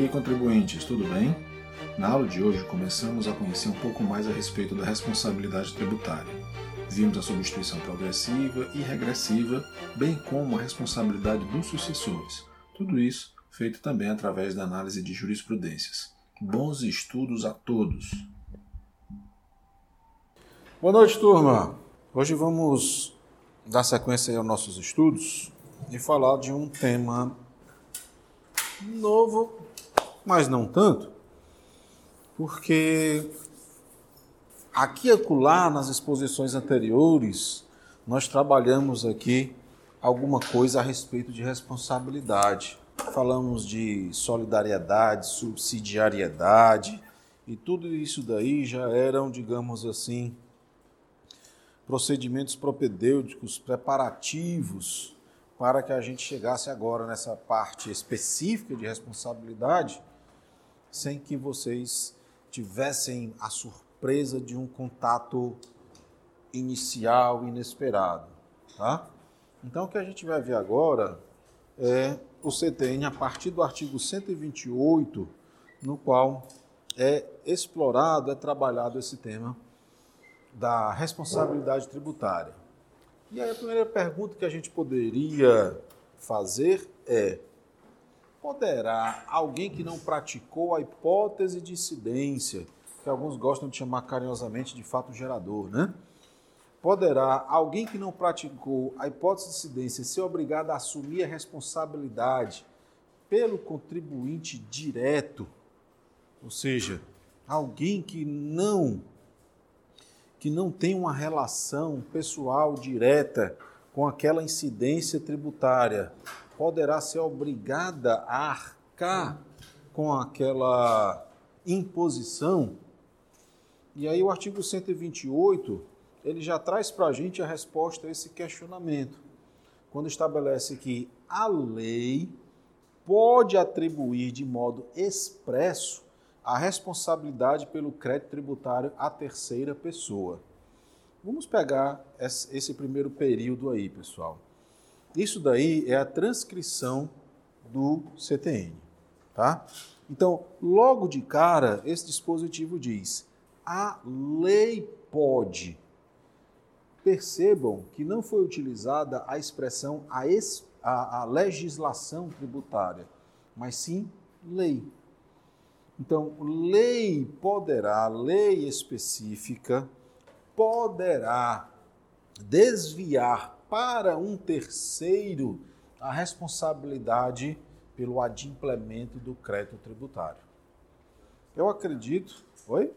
Aí, contribuintes, tudo bem? Na aula de hoje começamos a conhecer um pouco mais a respeito da responsabilidade tributária. Vimos a substituição progressiva e regressiva, bem como a responsabilidade dos sucessores. Tudo isso feito também através da análise de jurisprudências. Bons estudos a todos! Boa noite, turma! Hoje vamos dar sequência aos nossos estudos e falar de um tema novo, mas não tanto, porque aqui e acolá, nas exposições anteriores, nós trabalhamos aqui alguma coisa a respeito de responsabilidade. Falamos de solidariedade, subsidiariedade, e tudo isso daí já eram, digamos assim, procedimentos propedêuticos preparativos para que a gente chegasse agora nessa parte específica de responsabilidade, sem que vocês tivessem a surpresa de um contato inicial inesperado, tá? Então o que a gente vai ver agora é o CTN a partir do artigo 128, no qual é explorado, é trabalhado esse tema da responsabilidade tributária. E aí a primeira pergunta que a gente poderia fazer é: poderá alguém que não praticou a hipótese de incidência, que alguns gostam de chamar carinhosamente de fato gerador, né? Poderá alguém que não praticou a hipótese de incidência ser obrigado a assumir a responsabilidade pelo contribuinte direto, ou seja, alguém que não que não tem uma relação pessoal direta com aquela incidência tributária poderá ser obrigada a arcar com aquela imposição. E aí o artigo 128, ele já traz para a gente a resposta a esse questionamento, quando estabelece que a lei pode atribuir de modo expresso a responsabilidade pelo crédito tributário à terceira pessoa. Vamos pegar esse primeiro período aí, pessoal. Isso daí é a transcrição do CTN, tá? Então, logo de cara, esse dispositivo diz: a lei pode. Percebam que não foi utilizada a expressão a, es, a, a legislação tributária, mas sim lei. Então, lei poderá, lei específica, poderá desviar para um terceiro a responsabilidade pelo adimplemento do crédito tributário. Eu acredito. Oi?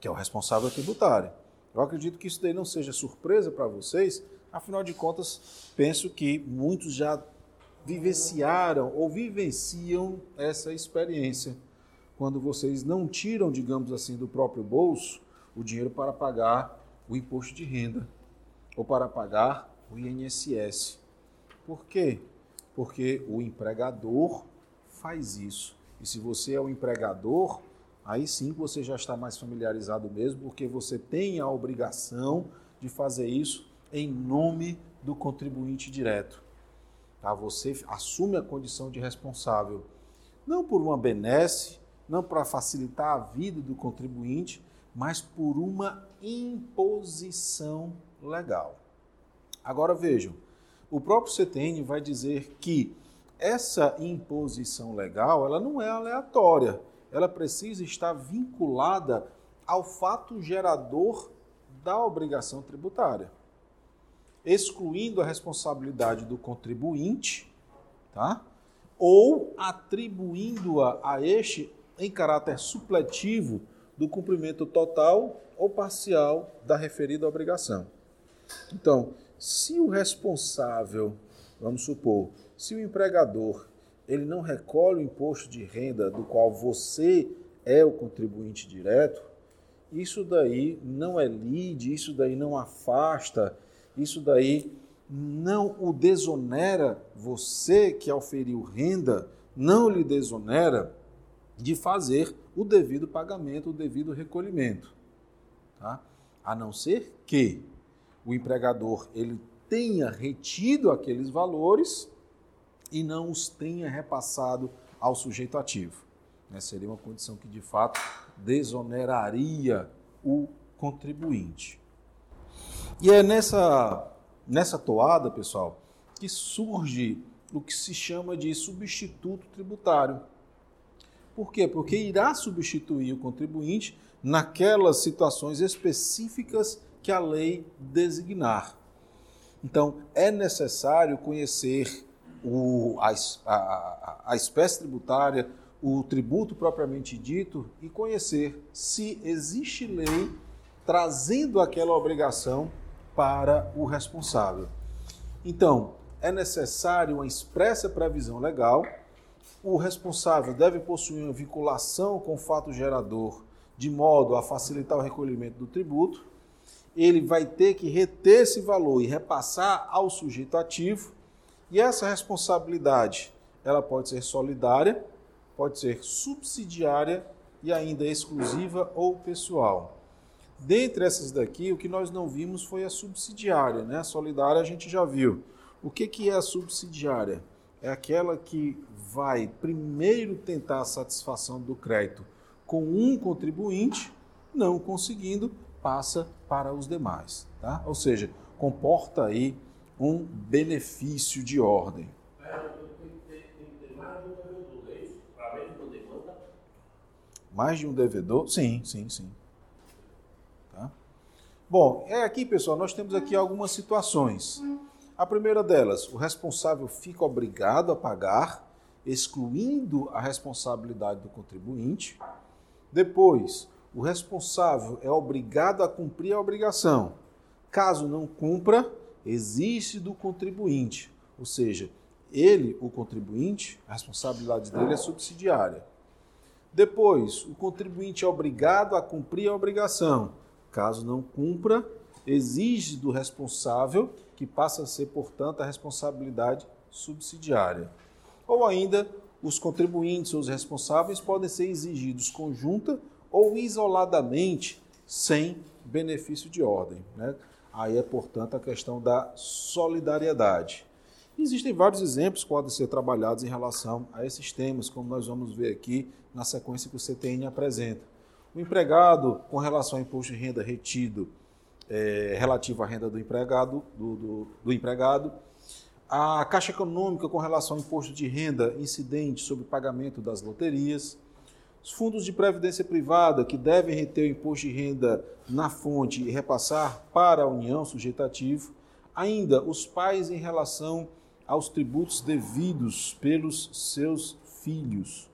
Que é o responsável tributário. Eu acredito que isso daí não seja surpresa para vocês, afinal de contas, penso que muitos já vivenciaram ou vivenciam essa experiência, quando vocês não tiram, digamos assim, do próprio bolso o dinheiro para pagar o imposto de renda ou para pagar o INSS. Por quê? Porque o empregador faz isso. E se você é o empregador, aí sim você já está mais familiarizado mesmo, porque você tem a obrigação de fazer isso em nome do contribuinte direto. Tá? Você assume a condição de responsável, não por uma benesse, não para facilitar a vida do contribuinte, mas por uma imposição legal. Agora vejam, o próprio CTN vai dizer que essa imposição legal, ela não é aleatória, ela precisa estar vinculada ao fato gerador da obrigação tributária excluindo a responsabilidade do contribuinte, tá? ou atribuindo-a a este em caráter supletivo do cumprimento total ou parcial da referida obrigação. Então, se o responsável, vamos supor, se o empregador ele não recolhe o imposto de renda do qual você é o contribuinte direto, isso daí não é lide, isso daí não afasta isso daí não o desonera, você que auferiu renda, não lhe desonera de fazer o devido pagamento, o devido recolhimento. Tá? A não ser que o empregador ele tenha retido aqueles valores e não os tenha repassado ao sujeito ativo. Né? Seria uma condição que, de fato, desoneraria o contribuinte. E é nessa, nessa toada, pessoal, que surge o que se chama de substituto tributário. Por quê? Porque irá substituir o contribuinte naquelas situações específicas que a lei designar. Então, é necessário conhecer o, a, a, a espécie tributária, o tributo propriamente dito e conhecer se existe lei trazendo aquela obrigação para o responsável. Então, é necessário uma expressa previsão legal. O responsável deve possuir uma vinculação com o fato gerador de modo a facilitar o recolhimento do tributo. Ele vai ter que reter esse valor e repassar ao sujeito ativo. E essa responsabilidade, ela pode ser solidária, pode ser subsidiária e ainda exclusiva ou pessoal. Dentre essas daqui, o que nós não vimos foi a subsidiária, né? A solidária a gente já viu. O que, que é a subsidiária? É aquela que vai primeiro tentar a satisfação do crédito com um contribuinte, não conseguindo, passa para os demais. Tá? Ou seja, comporta aí um benefício de ordem. Mais de um devedor? Sim, sim, sim. Tá? Bom, é aqui, pessoal, nós temos aqui algumas situações. A primeira delas, o responsável fica obrigado a pagar, excluindo a responsabilidade do contribuinte. Depois, o responsável é obrigado a cumprir a obrigação. Caso não cumpra, existe do contribuinte, ou seja, ele, o contribuinte, a responsabilidade dele é subsidiária. Depois, o contribuinte é obrigado a cumprir a obrigação. Caso não cumpra, exige do responsável que passa a ser, portanto, a responsabilidade subsidiária. Ou ainda, os contribuintes ou os responsáveis podem ser exigidos conjunta ou isoladamente, sem benefício de ordem. Né? Aí é, portanto, a questão da solidariedade. Existem vários exemplos que podem ser trabalhados em relação a esses temas, como nós vamos ver aqui na sequência que o CTN apresenta. O empregado, com relação ao imposto de renda retido é, relativo à renda do empregado, do, do, do empregado, a Caixa Econômica com relação ao imposto de renda incidente sobre pagamento das loterias, os fundos de previdência privada que devem reter o imposto de renda na fonte e repassar para a União sujeitativo, ainda os pais em relação aos tributos devidos pelos seus filhos.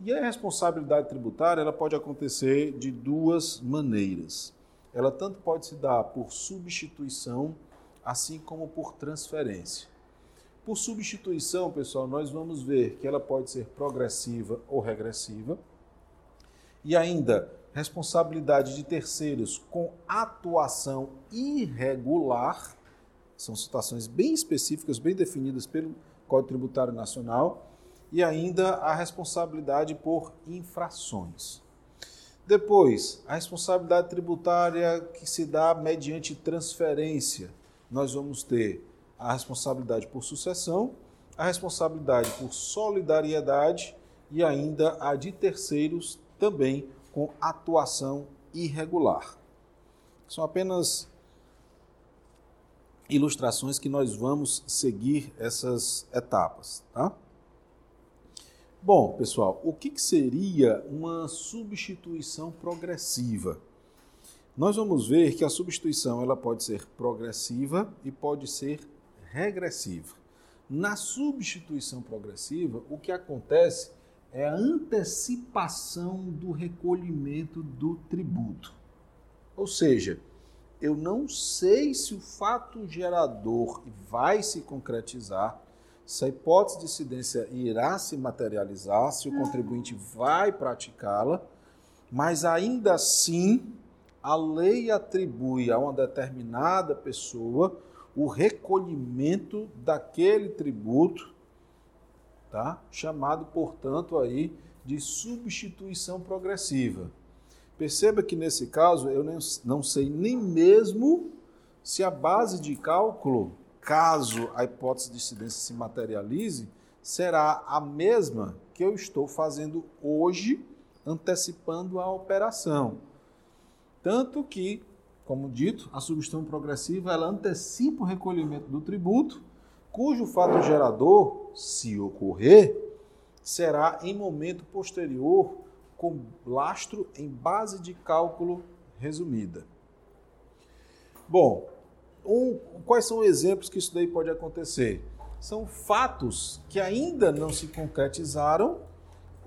E a responsabilidade tributária ela pode acontecer de duas maneiras ela tanto pode se dar por substituição, assim como por transferência. Por substituição, pessoal, nós vamos ver que ela pode ser progressiva ou regressiva. E ainda, responsabilidade de terceiros com atuação irregular. São situações bem específicas, bem definidas pelo Código Tributário Nacional. E ainda a responsabilidade por infrações. Depois, a responsabilidade tributária que se dá mediante transferência. Nós vamos ter a responsabilidade por sucessão, a responsabilidade por solidariedade e ainda a de terceiros também com atuação irregular. São apenas ilustrações que nós vamos seguir essas etapas, tá? Bom, pessoal, o que, que seria uma substituição progressiva? Nós vamos ver que a substituição ela pode ser progressiva e pode ser regressiva. Na substituição progressiva, o que acontece é a antecipação do recolhimento do tributo. Ou seja, eu não sei se o fato gerador vai se concretizar, se a hipótese de incidência irá se materializar, se o contribuinte vai praticá-la, mas ainda assim a lei atribui a uma determinada pessoa o recolhimento daquele tributo, tá? chamado, portanto, aí de substituição progressiva. Perceba que nesse caso eu não sei nem mesmo se a base de cálculo caso a hipótese de incidência se materialize, será a mesma que eu estou fazendo hoje, antecipando a operação. Tanto que, como dito, a substituição progressiva ela antecipa o recolhimento do tributo, cujo fato gerador, se ocorrer, será em momento posterior com lastro em base de cálculo resumida. Bom, um, quais são exemplos que isso daí pode acontecer? São fatos que ainda não se concretizaram,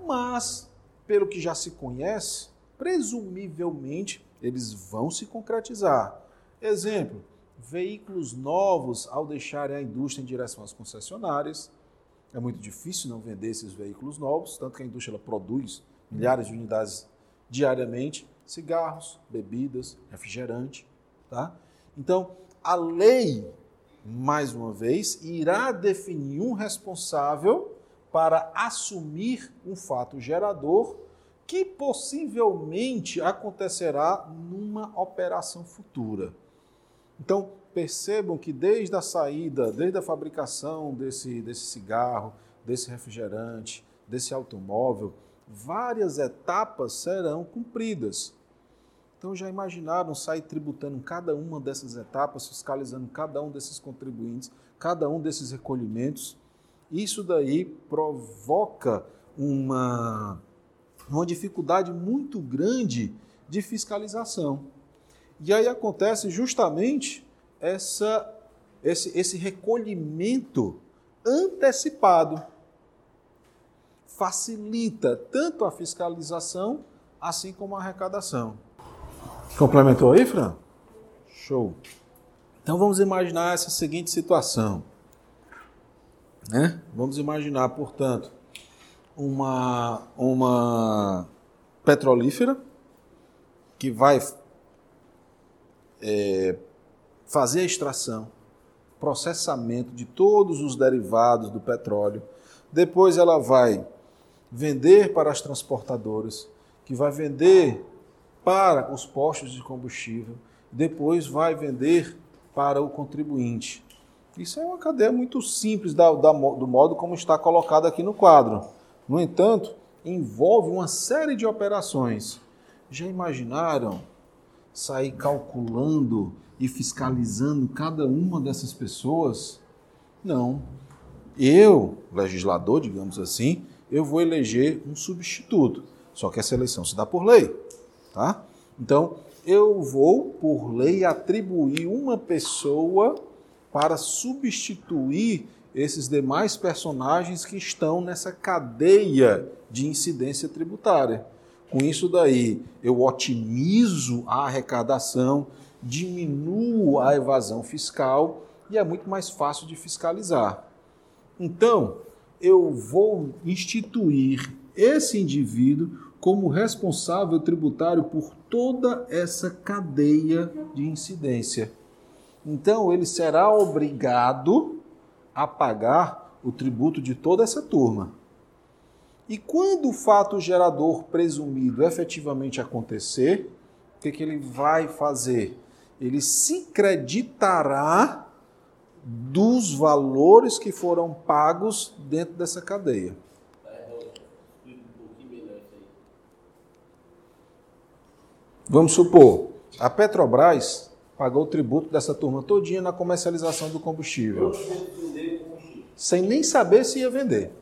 mas, pelo que já se conhece, presumivelmente eles vão se concretizar. Exemplo: veículos novos ao deixarem a indústria em direção às concessionárias. É muito difícil não vender esses veículos novos, tanto que a indústria produz milhares de unidades diariamente, cigarros, bebidas, refrigerante, tá? Então, a lei, mais uma vez, irá definir um responsável para assumir um fato gerador que possivelmente acontecerá numa operação futura. Então, percebam que desde a saída, desde a fabricação desse, desse cigarro, desse refrigerante, desse automóvel, várias etapas serão cumpridas. Então já imaginaram sair tributando cada uma dessas etapas, fiscalizando cada um desses contribuintes, cada um desses recolhimentos? Isso daí provoca uma, uma dificuldade muito grande de fiscalização. E aí acontece justamente essa, esse, esse recolhimento antecipado. Facilita tanto a fiscalização assim como a arrecadação. Complementou aí, Fran? Show. Então vamos imaginar essa seguinte situação. Né? Vamos imaginar, portanto, uma, uma petrolífera que vai é, fazer a extração, processamento de todos os derivados do petróleo. Depois ela vai vender para as transportadoras, que vai vender para os postos de combustível, depois vai vender para o contribuinte. Isso é uma cadeia muito simples da, da, do modo como está colocado aqui no quadro. No entanto, envolve uma série de operações. Já imaginaram sair calculando e fiscalizando cada uma dessas pessoas? Não. Eu, legislador, digamos assim, eu vou eleger um substituto. Só que essa eleição se dá por lei. Tá? Então, eu vou, por lei, atribuir uma pessoa para substituir esses demais personagens que estão nessa cadeia de incidência tributária. Com isso daí, eu otimizo a arrecadação, diminuo a evasão fiscal e é muito mais fácil de fiscalizar. Então, eu vou instituir esse indivíduo como responsável tributário por toda essa cadeia de incidência. Então, ele será obrigado a pagar o tributo de toda essa turma. E quando o fato gerador presumido efetivamente acontecer, o que, que ele vai fazer? Ele se creditará dos valores que foram pagos dentro dessa cadeia. Vamos supor, a Petrobras pagou o tributo dessa turma todinha na comercialização do combustível. Sem nem saber se ia vender.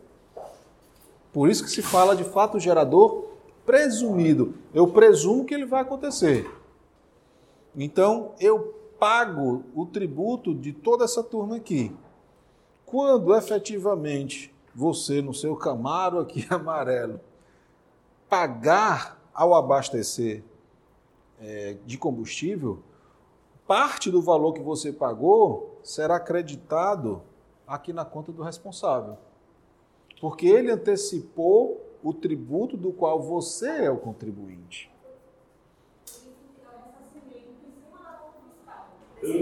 Por isso que se fala de fato gerador presumido. Eu presumo que ele vai acontecer. Então, eu pago o tributo de toda essa turma aqui. Quando efetivamente você, no seu Camaro aqui amarelo, pagar ao abastecer é, de combustível, parte do valor que você pagou será acreditado aqui na conta do responsável. Porque ele antecipou o tributo do qual você é o contribuinte. Né?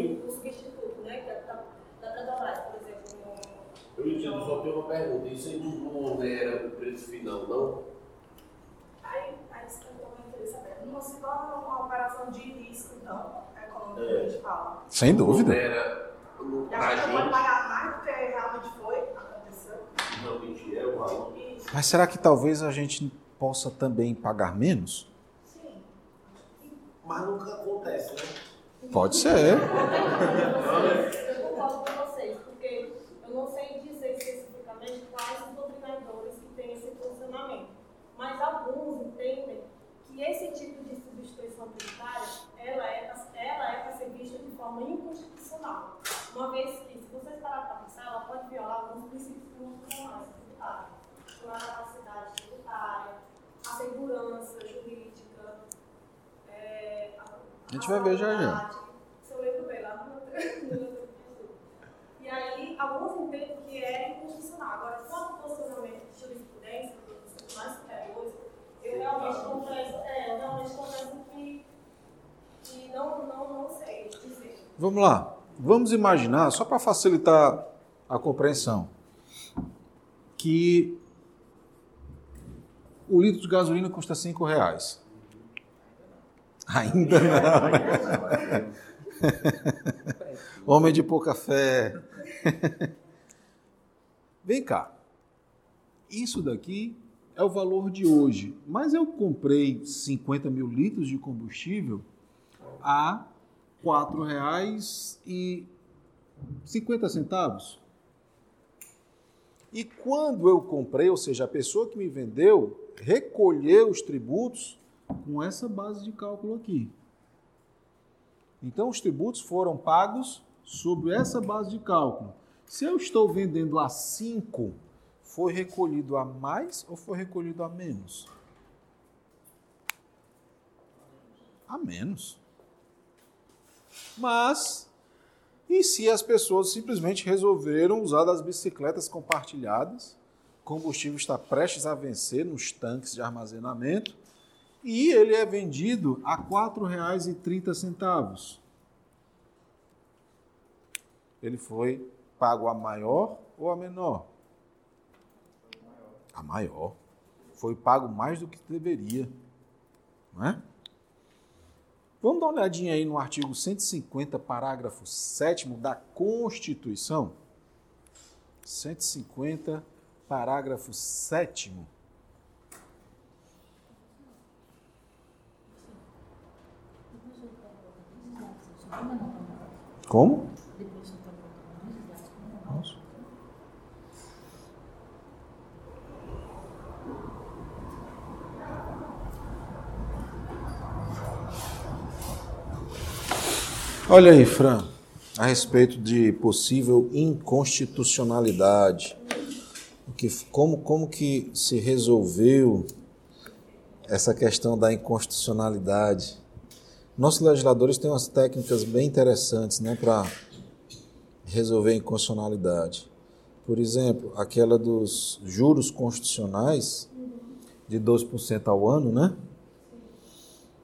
Eu entendo, só tenho uma pergunta. Isso aí não era o preço final, não? Aí, aí você não se torna uma operação de risco, então, economicamente é. fala. Sem dúvida. Era, a gente pode pagar mais do que realmente foi, Mas será que talvez a gente possa também pagar menos? Sim. Mas nunca acontece, né? Pode ser. Eu concordo com vocês, porque eu não sei dizer especificamente quais os doutrinadores que têm esse posicionamento, mas alguns entendem que esse tipo de substituição tributária, ela é, ela é para ser vista de forma inconstitucional, uma vez que, se vocês pararem para pensar, ela pode violar alguns princípios como a capacidade tributária, a segurança jurídica, é, a, A gente vai ver já, já. Se eu lembro bem, lá no meu no E aí, alguns entendem que é inconstitucional. Agora, quanto ao posicionamento de jurisprudência dos superiores, eu realmente confesso, é, eu realmente confesso que, que não, não, não sei dizer. Vamos lá. Vamos imaginar, só para facilitar a compreensão, que o litro de gasolina custa cinco reais. Ainda não. Homem de pouca fé. Vem cá. Isso daqui é o valor de hoje. Mas eu comprei 50 mil litros de combustível a R$ 4,50. E quando eu comprei, ou seja, a pessoa que me vendeu recolheu os tributos com essa base de cálculo aqui. Então, os tributos foram pagos sobre essa base de cálculo. Se eu estou vendendo a 5, foi recolhido a mais ou foi recolhido a menos? A menos. Mas, e se as pessoas simplesmente resolveram usar das bicicletas compartilhadas? O combustível está prestes a vencer nos tanques de armazenamento e ele é vendido a R$ 4,30. Ele foi pago a maior ou a menor? A maior. Foi pago mais do que deveria. Não é? Vamos dar uma olhadinha aí no artigo 150, parágrafo 7 da Constituição. 150, parágrafo 7. Como? Olha aí, Fran, a respeito de possível inconstitucionalidade. Que, como, como que se resolveu essa questão da inconstitucionalidade? Nossos legisladores têm umas técnicas bem interessantes né, para resolver a inconstitucionalidade. Por exemplo, aquela dos juros constitucionais de 12% ao ano, né?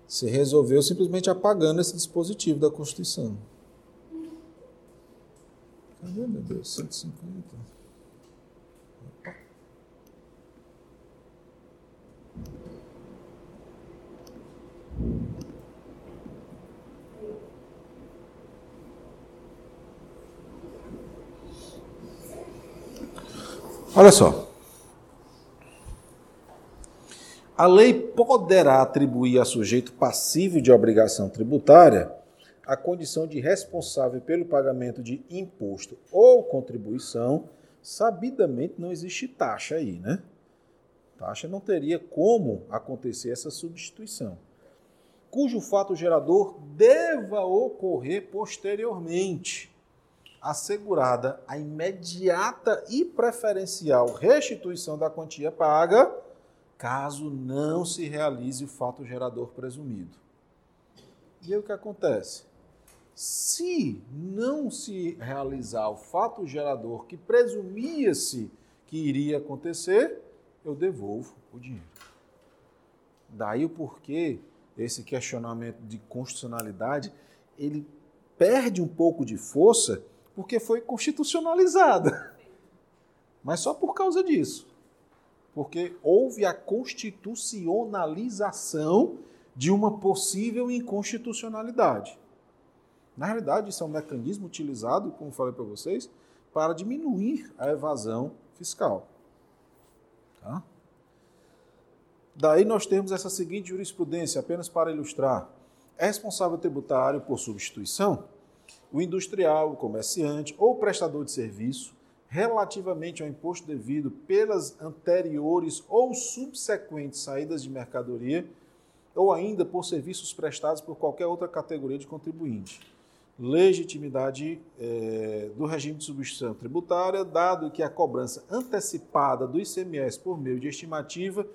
Se resolveu simplesmente apagando esse dispositivo da Constituição. Cadê, meu Deus? 150. Opa. Olha só. A lei poderá atribuir a sujeito passível de obrigação tributária a condição de responsável pelo pagamento de imposto ou contribuição. Sabidamente não existe taxa aí, né? Taxa não teria como acontecer essa substituição. Cujo fato gerador deva ocorrer posteriormente assegurada a imediata e preferencial restituição da quantia paga, caso não se realize o fato gerador presumido. E aí o que acontece? Se não se realizar o fato gerador que presumia-se que iria acontecer, eu devolvo o dinheiro. Daí o porquê esse questionamento de constitucionalidade, ele perde um pouco de força porque foi constitucionalizada. Mas só por causa disso. Porque houve a constitucionalização de uma possível inconstitucionalidade. Na realidade, isso é um mecanismo utilizado, como falei para vocês, para diminuir a evasão fiscal. Tá? Daí nós temos essa seguinte jurisprudência, apenas para ilustrar. É responsável tributário por substituição o industrial, o comerciante ou prestador de serviço relativamente ao imposto devido pelas anteriores ou subsequentes saídas de mercadoria ou ainda por serviços prestados por qualquer outra categoria de contribuinte. Legitimidade é, do regime de substituição tributária, dado que a cobrança antecipada do ICMS por meio de estimativa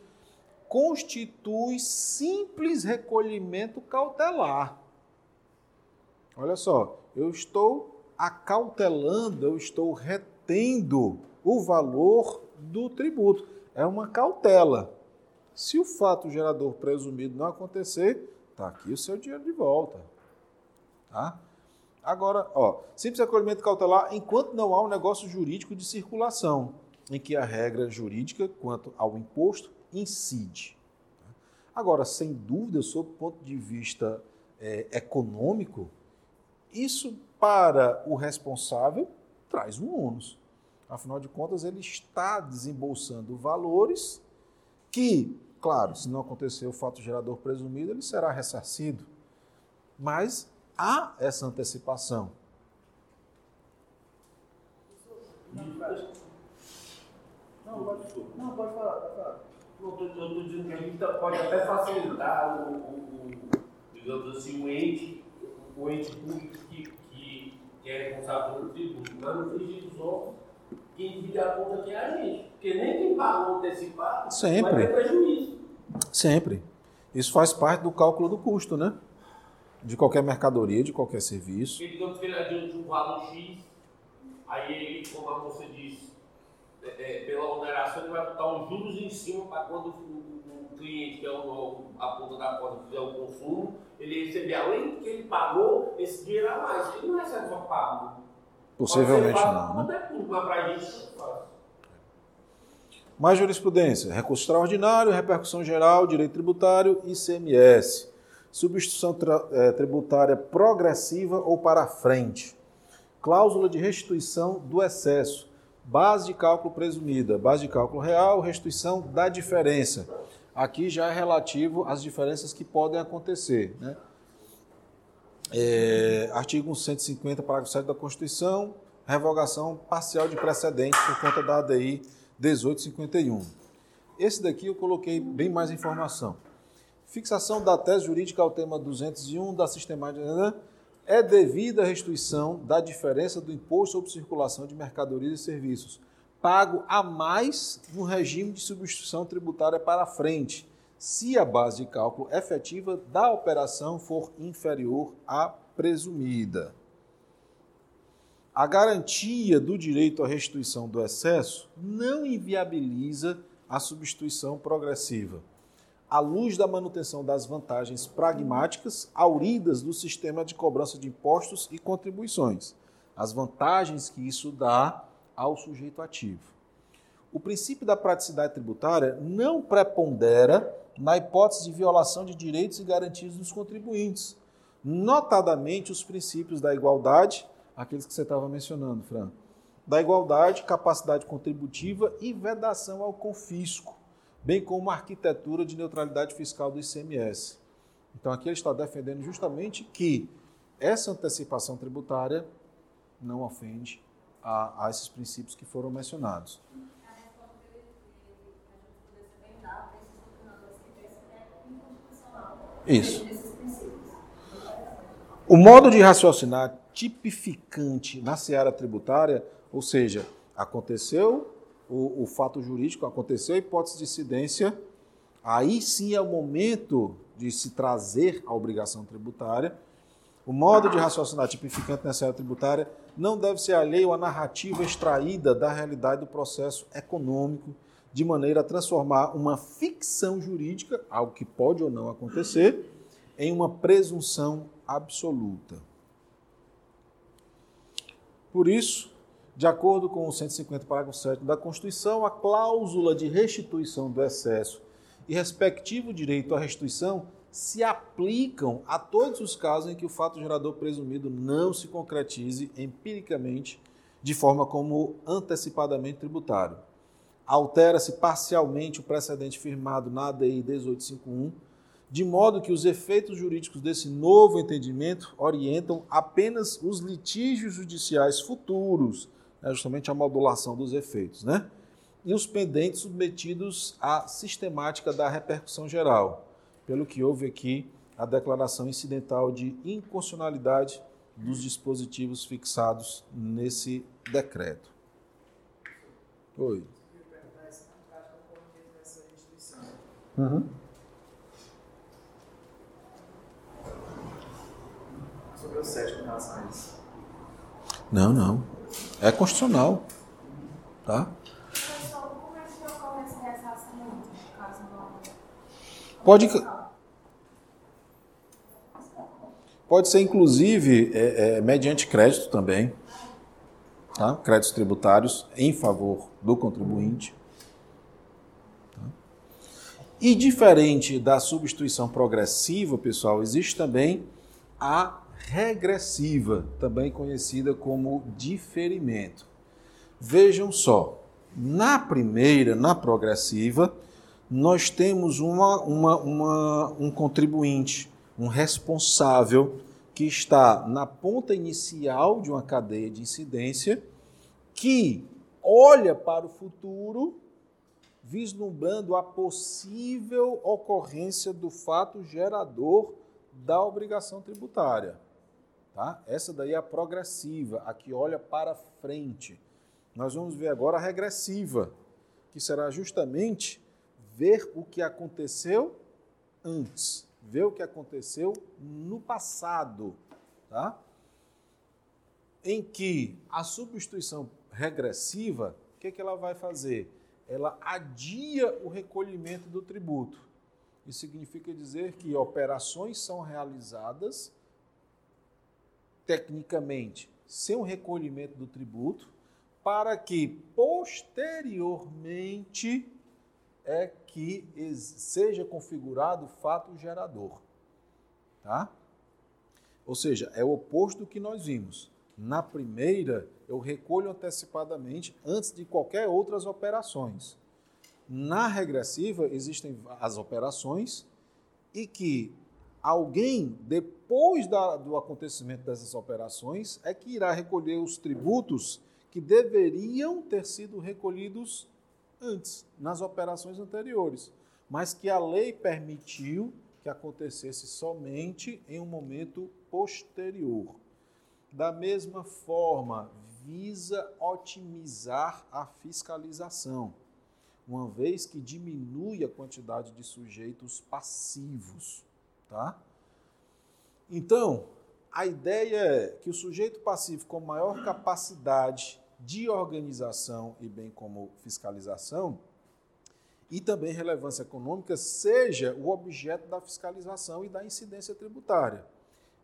constitui simples recolhimento cautelar. Olha só, eu estou acautelando, eu estou retendo o valor do tributo. É uma cautela. Se o fato gerador presumido não acontecer, está aqui o seu dinheiro de volta. Tá? Agora, ó, simples recolhimento cautelar enquanto não há um negócio jurídico de circulação, em que a regra jurídica quanto ao imposto incide. Agora, sem dúvida, sob o ponto de vista é, econômico, isso para o responsável traz um ônus. Afinal de contas, ele está desembolsando valores que, claro, se não acontecer o fato gerador presumido, ele será ressarcido. Mas há essa antecipação. Não, pode, não, pode falar, pode falar. Não, estou dizendo que a gente pode até facilitar o, o, o digamos assim, o ente, o ente público que, que, que é responsável pelo tributo, mas no frigir dos ovos, quem divide a conta aqui é a gente. Porque nem quem pagou antecipado Sempre. vai ter prejuízo. Sempre. Isso faz parte do cálculo do custo, né? De qualquer mercadoria, de qualquer serviço. Porque digamos que ele adianta um valor X, aí ele, como a moça disse, é, é, pela oneração ele vai botar os juros em cima para quando o, o- cliente, que é o, a ponta da conta, fizer o consumo, ele receber, além do que ele pagou, esse dinheiro a mais. Ele não recebe só pago. Possivelmente não, né? É. Mais jurisprudência. Recurso extraordinário, repercussão geral, direito tributário, ICMS. Substituição eh, tributária progressiva ou para frente. Cláusula de restituição do excesso. Base de cálculo presumida. Base de cálculo real, restituição da diferença. Aqui já é relativo às diferenças que podem acontecer. Né? É, artigo 150, parágrafo 7 da Constituição, revogação parcial de precedentes por conta da ADI 1851. Esse daqui eu coloquei bem mais informação. Fixação da tese jurídica ao tema 201 da sistemática né? é devida a restituição da diferença do imposto sobre circulação de mercadorias e serviços, pago a mais no regime de substituição tributária para frente, se a base de cálculo efetiva da operação for inferior à presumida. A garantia do direito à restituição do excesso não inviabiliza a substituição progressiva. À luz da manutenção das vantagens pragmáticas auridas do sistema de cobrança de impostos e contribuições, as vantagens que isso dá ao sujeito ativo. O princípio da praticidade tributária não prepondera na hipótese de violação de direitos e garantias dos contribuintes, notadamente os princípios da igualdade, aqueles que você estava mencionando, Fran, da igualdade, capacidade contributiva e vedação ao confisco, bem como a arquitetura de neutralidade fiscal do ICMS. Então aqui ele está defendendo justamente que essa antecipação tributária não ofende a, a esses princípios que foram mencionados. A resposta dele, que a gente poderia bem dar para esses doutrinadores que pensam que é inconstitucional. Isso. O modo de raciocinar tipificante na seara tributária, ou seja, aconteceu o, o fato jurídico, aconteceu a hipótese de incidência, aí sim é o momento de se trazer a obrigação tributária. O modo de raciocinar tipificante na seara tributária não deve ser alheio à narrativa extraída da realidade do processo econômico, de maneira a transformar uma ficção jurídica, algo que pode ou não acontecer, em uma presunção absoluta. Por isso, de acordo com o 150, parágrafo 7 da Constituição, a cláusula de restituição do excesso e respectivo direito à restituição se aplicam a todos os casos em que o fato gerador presumido não se concretize empiricamente de forma como antecipadamente tributário. Altera-se parcialmente o precedente firmado na ADI 1851, de modo que os efeitos jurídicos desse novo entendimento orientam apenas os litígios judiciais futuros, né, justamente a modulação dos efeitos, né? e os pendentes submetidos à sistemática da repercussão geral, pelo que houve aqui a declaração incidental de inconstitucionalidade dos dispositivos fixados nesse decreto. Oi. Uhum. Sobre o com relação a isso. Não, não. É constitucional. Tá? Pode, pode ser, inclusive, é, é, mediante crédito também. Tá? Créditos tributários em favor do contribuinte. E diferente da substituição progressiva, pessoal, existe também a regressiva, também conhecida como diferimento. Vejam só, na primeira, na progressiva, nós temos uma, uma, uma, um contribuinte, um responsável que está na ponta inicial de uma cadeia de incidência, que olha para o futuro, vislumbrando a possível ocorrência do fato gerador da obrigação tributária. Tá? Essa daí é a progressiva, a que olha para frente. Nós vamos ver agora a regressiva, que será justamente ver o que aconteceu antes, ver o que aconteceu no passado, tá? Em que a substituição regressiva, o que, que ela vai fazer? Ela adia o recolhimento do tributo. Isso significa dizer que operações são realizadas tecnicamente sem o recolhimento do tributo, para que posteriormente é que seja configurado o fato gerador. Tá? Ou seja, é o oposto do que nós vimos. Na primeira, eu recolho antecipadamente antes de qualquer outras operações. Na regressiva, existem as operações e que alguém, depois da, do acontecimento dessas operações, é que irá recolher os tributos que deveriam ter sido recolhidos antes, nas operações anteriores, mas que a lei permitiu que acontecesse somente em um momento posterior. Da mesma forma, visa otimizar a fiscalização, uma vez que diminui a quantidade de sujeitos passivos, tá? Então, a ideia é que o sujeito passivo com maior capacidade de organização e bem como fiscalização, e também relevância econômica, seja o objeto da fiscalização e da incidência tributária.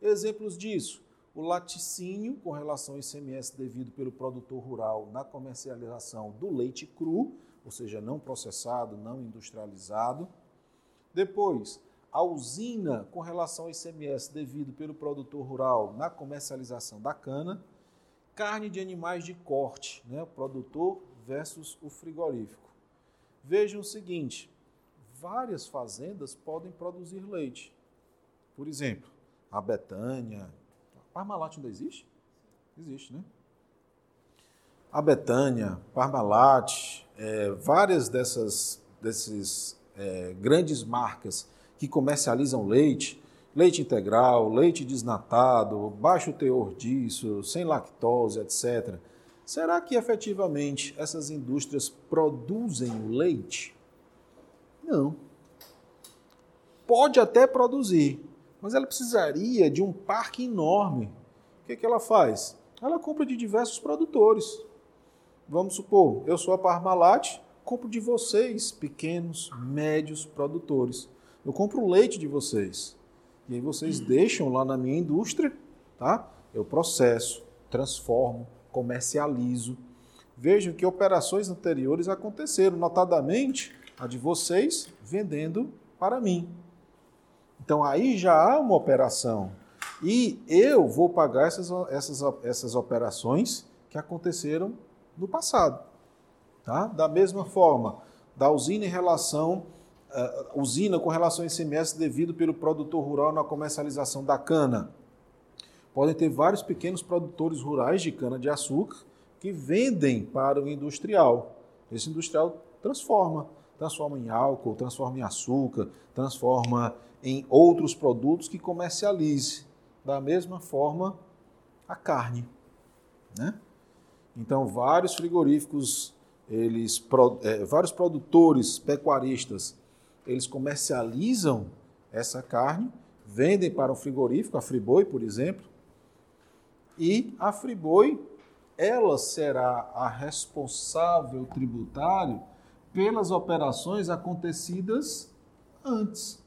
Exemplos disso: o laticínio com relação ao ICMS devido pelo produtor rural na comercialização do leite cru, ou seja, não processado, não industrializado. Depois, a usina com relação ao ICMS devido pelo produtor rural na comercialização da cana carne de animais de corte, né? o produtor versus o frigorífico. Vejam o seguinte: várias fazendas podem produzir leite. Por exemplo, a Betânia. Parmalat ainda existe? Existe, né? A Betânia, Parmalat, é, várias dessas desses, é, grandes marcas que comercializam leite leite integral, leite desnatado, baixo teor disso, sem lactose, etc. Será que efetivamente essas indústrias produzem leite? Não. Pode até produzir, mas ela precisaria de um parque enorme. O que, é que ela faz? Ela compra de diversos produtores. Vamos supor, eu sou a Parmalat, compro de vocês, pequenos, médios produtores. Eu compro leite de vocês. E aí vocês deixam lá na minha indústria, tá? Eu processo, transformo, comercializo. Vejam que operações anteriores aconteceram, notadamente a de vocês vendendo para mim. Então aí já há uma operação. E eu vou pagar essas, essas, essas operações que aconteceram no passado. Tá? Da mesma forma, da usina em relação uh, usina com relação ao ICMS devido pelo produtor rural na comercialização da cana. Podem ter vários pequenos produtores rurais de cana de açúcar que vendem para o industrial. Esse industrial transforma, transforma em álcool, transforma em açúcar, transforma em outros produtos que comercialize. Da mesma forma, a carne, né? Então, vários frigoríficos, eles, é, vários produtores pecuaristas, eles comercializam essa carne, vendem para o frigorífico, a Friboi, por exemplo, e a Friboi, ela será a responsável tributário pelas operações acontecidas antes.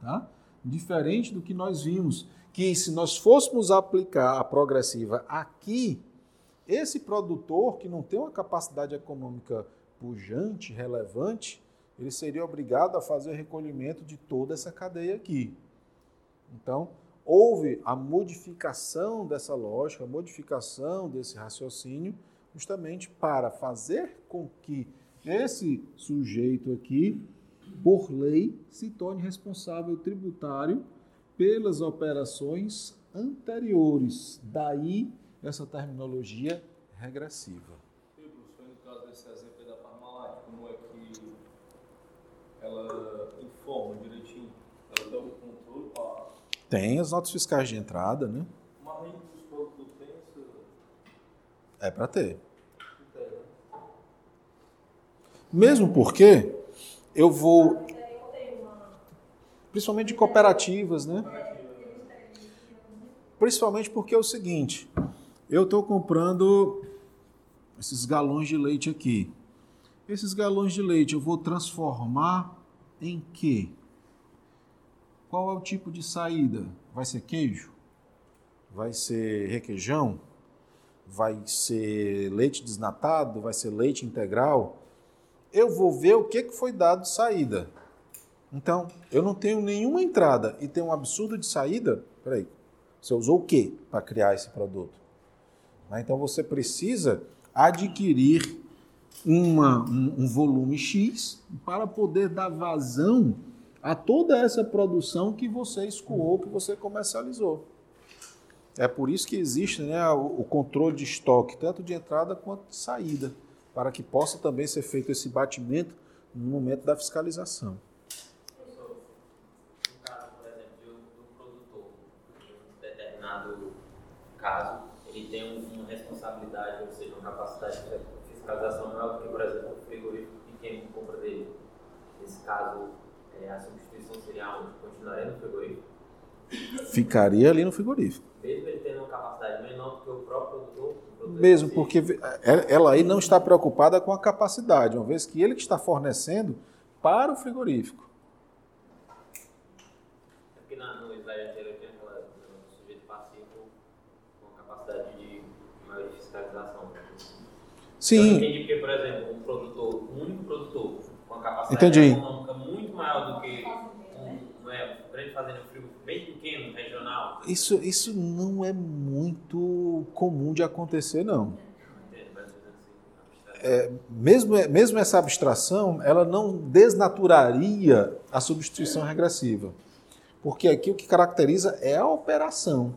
Tá? Diferente do que nós vimos, que se nós fôssemos aplicar a progressiva aqui, esse produtor que não tem uma capacidade econômica pujante, relevante, ele seria obrigado a fazer o recolhimento de toda essa cadeia aqui. Então, houve a modificação dessa lógica, a modificação desse raciocínio, justamente para fazer com que esse sujeito aqui, por lei, se torne responsável tributário pelas operações anteriores. Daí essa terminologia regressiva. no caso desse exemplo da Parmalat, como é que ela informa direitinho, ela tem um controle para... Tem as notas fiscais de entrada, né? Mas nem os produtos têm É para ter. Mesmo porque eu vou principalmente de cooperativas, né? Principalmente porque é o seguinte, eu estou comprando esses galões de leite aqui. Esses galões de leite eu vou transformar em quê? Qual é o tipo de saída? Vai ser queijo? Vai ser requeijão? Vai ser leite desnatado? Vai ser leite integral? Eu vou ver o que foi dado de saída. Então, eu não tenho nenhuma entrada e tenho um absurdo de saída. Peraí, você usou o que para criar esse produto? Né, então, você precisa adquirir uma, um, um volume X para poder dar vazão a toda essa produção que você escoou, que você comercializou. É por isso que existe né, o controle de estoque, tanto de entrada quanto de saída, para que possa também ser feito esse batimento no momento da fiscalização. caso, ele tem uma responsabilidade, ou seja, uma capacidade de fiscalização maior do que, por exemplo, o frigorífico pequeno que compra dele. Nesse caso, é, a substituição seria onde? Continuaria no frigorífico? Ficaria ali no frigorífico. Mesmo ele tendo uma capacidade menor do que o próprio produtor? Mesmo, porque ela aí não está preocupada com a capacidade, uma vez que ele que está fornecendo para o frigorífico. Sim. Eu entendi porque, por exemplo, um produtor, um único produtor com a capacidade entendi. econômica muito maior do que um, é, grande fazenda frio bem pequeno, regional. Isso, isso não é muito comum de acontecer, não. É, mesmo, mesmo essa abstração, ela não desnaturaria a substituição regressiva. Porque aqui o que caracteriza é a operação.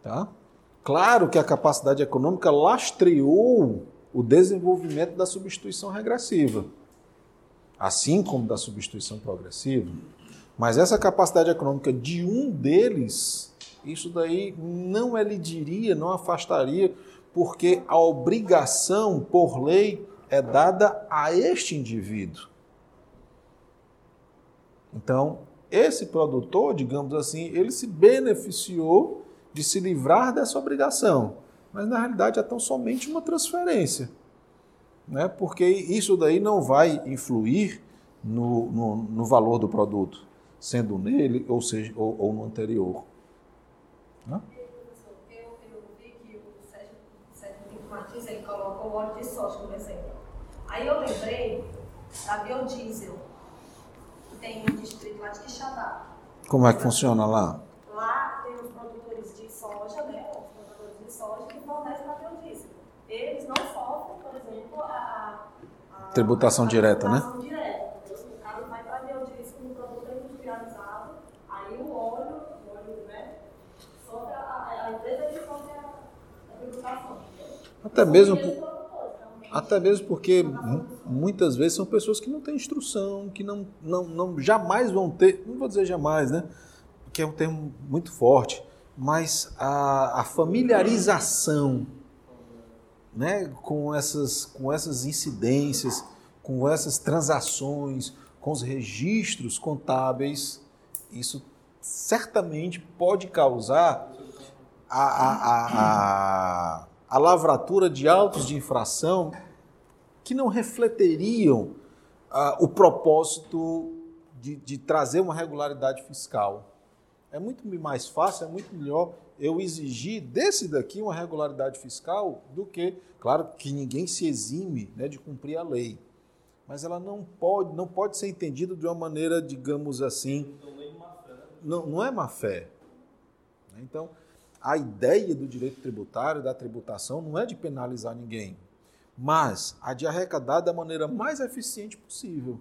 Tá? Claro que a capacidade econômica lastreou o desenvolvimento da substituição regressiva, assim como da substituição progressiva. Mas essa capacidade econômica de um deles, isso daí não elidiria, não afastaria, porque a obrigação por lei é dada a este indivíduo. Então, esse produtor, digamos assim, ele se beneficiou de se livrar dessa obrigação. Mas na realidade é tão somente uma transferência. Né? Porque isso daí não vai influir no, no, no valor do produto, sendo nele ou, seja, ou, ou no anterior. Martins ele o óleo de soja como exemplo. Aí eu lembrei da biodiesel, que tem um distrito lá de Quixadá. Como é que funciona lá? Lá tem os produtores de soja, né? Os produtores de soja que fornecem para biodiesel. eles não sofrem, por exemplo, a, a, a Tributação a direta, né? tributação direta. entendeu? O cara vai trazer o disco no produto é industrializado, aí o óleo, o óleo, né? Sofre a, a, a empresa que sofre a, a tributação. entendeu? Até mesmo, até mesmo porque mu- muitas vezes são pessoas que não têm instrução, que não, não, não jamais vão ter, não vou dizer jamais, né? Que é um termo muito forte, mas a, a familiarização né, com, essas, com essas incidências, com essas transações, com os registros contábeis, isso certamente pode causar a, a, a, a, lavratura de autos de infração que não refleteriam ah, o propósito de, de trazer uma regularidade fiscal. É muito mais fácil, é muito melhor eu exigir desse daqui uma regularidade fiscal do que, claro, que ninguém se exime né, de cumprir a lei. Mas ela não pode, não pode ser entendida de uma maneira, digamos assim, não, não é má fé. né? Então, a ideia do direito tributário, da tributação, não é de penalizar ninguém, mas a de arrecadar da maneira mais eficiente possível.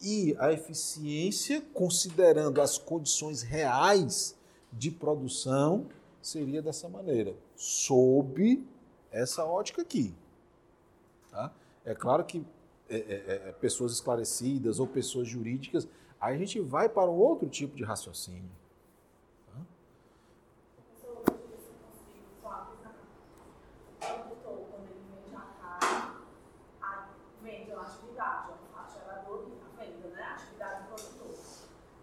E a eficiência, considerando as condições reais de produção, seria dessa maneira, sob essa ótica aqui. Tá? É claro que é, é, é, pessoas esclarecidas ou pessoas jurídicas, aí a gente vai para um outro tipo de raciocínio. O produtor, quando ele vende a carne, aí vende uma atividade, é um fato gerador e a venda, né? A atividade do produtor.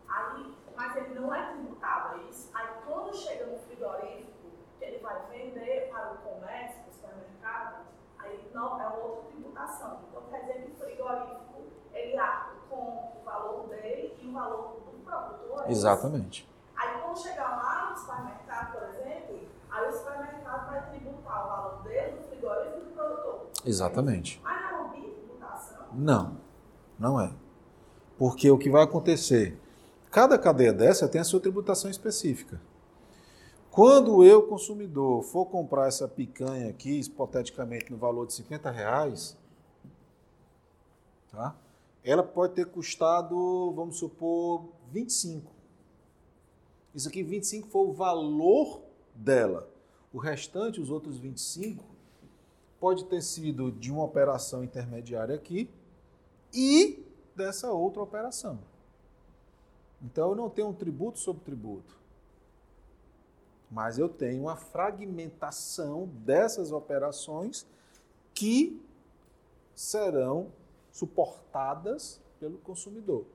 Aí, mas ele não é tributado, é isso? Aí quando chega no frigorífico, que ele vai vender para o comércio, para o supermercado, aí não, é outra tributação. Então quer dizer que o frigorífico, ele arca com o valor dele e o valor do isso? Exatamente. Aí quando chegar lá no supermercado, por exemplo, aí o supermercado vai tributar o valor dele, do frigorífico e do produtor. Exatamente. Mas não é uma bitributação? Não, não é. Porque o que vai acontecer? Cada cadeia dessa tem a sua tributação específica. Quando eu, consumidor, for comprar essa picanha aqui, hipoteticamente no valor de 50 reais, tá? ela pode ter custado, vamos supor, 25. Isso aqui, 25 foi o valor dela. O restante, os outros 25, pode ter sido de uma operação intermediária aqui e dessa outra operação. Então eu não tenho um tributo sobre tributo. Mas eu tenho uma fragmentação dessas operações que serão suportadas pelo consumidor.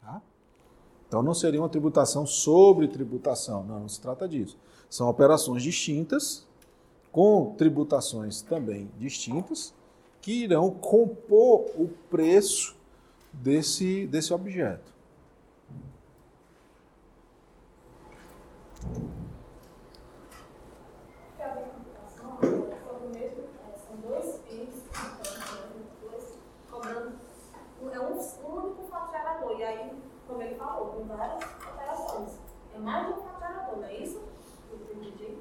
Tá? Então não seria uma tributação sobre tributação, não, não se trata disso. São operações distintas, com tributações também distintas, que irão compor o preço desse, desse objeto. Porque a tributação é sobre o mesmo, é, são dois fins, então, dois cobrando, é um, um único faturador. E aí, como ele falou, tem várias operações. É mais de um faturador, não é isso? Que eu entendi.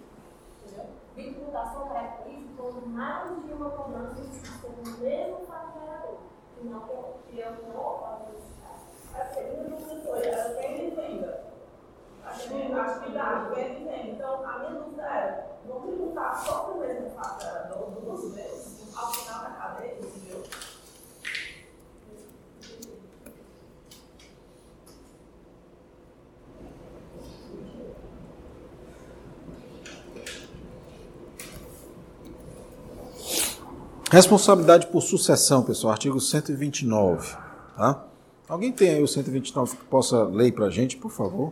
Entendeu? Tributação caracteriza quando mais de uma cobrança existe no mesmo faturador. E não que eu não faço esse caso. A segunda dúvida foi, era quem venda. Que a atividade, quem venda. Então, a minha dúvida era, vou tributar só para o mesmo faturador duas vezes, ao final da cadeia, entendeu? Responsabilidade por sucessão, pessoal, artigo 129. Tá? Alguém tem aí o 129 que possa ler para a gente, por favor?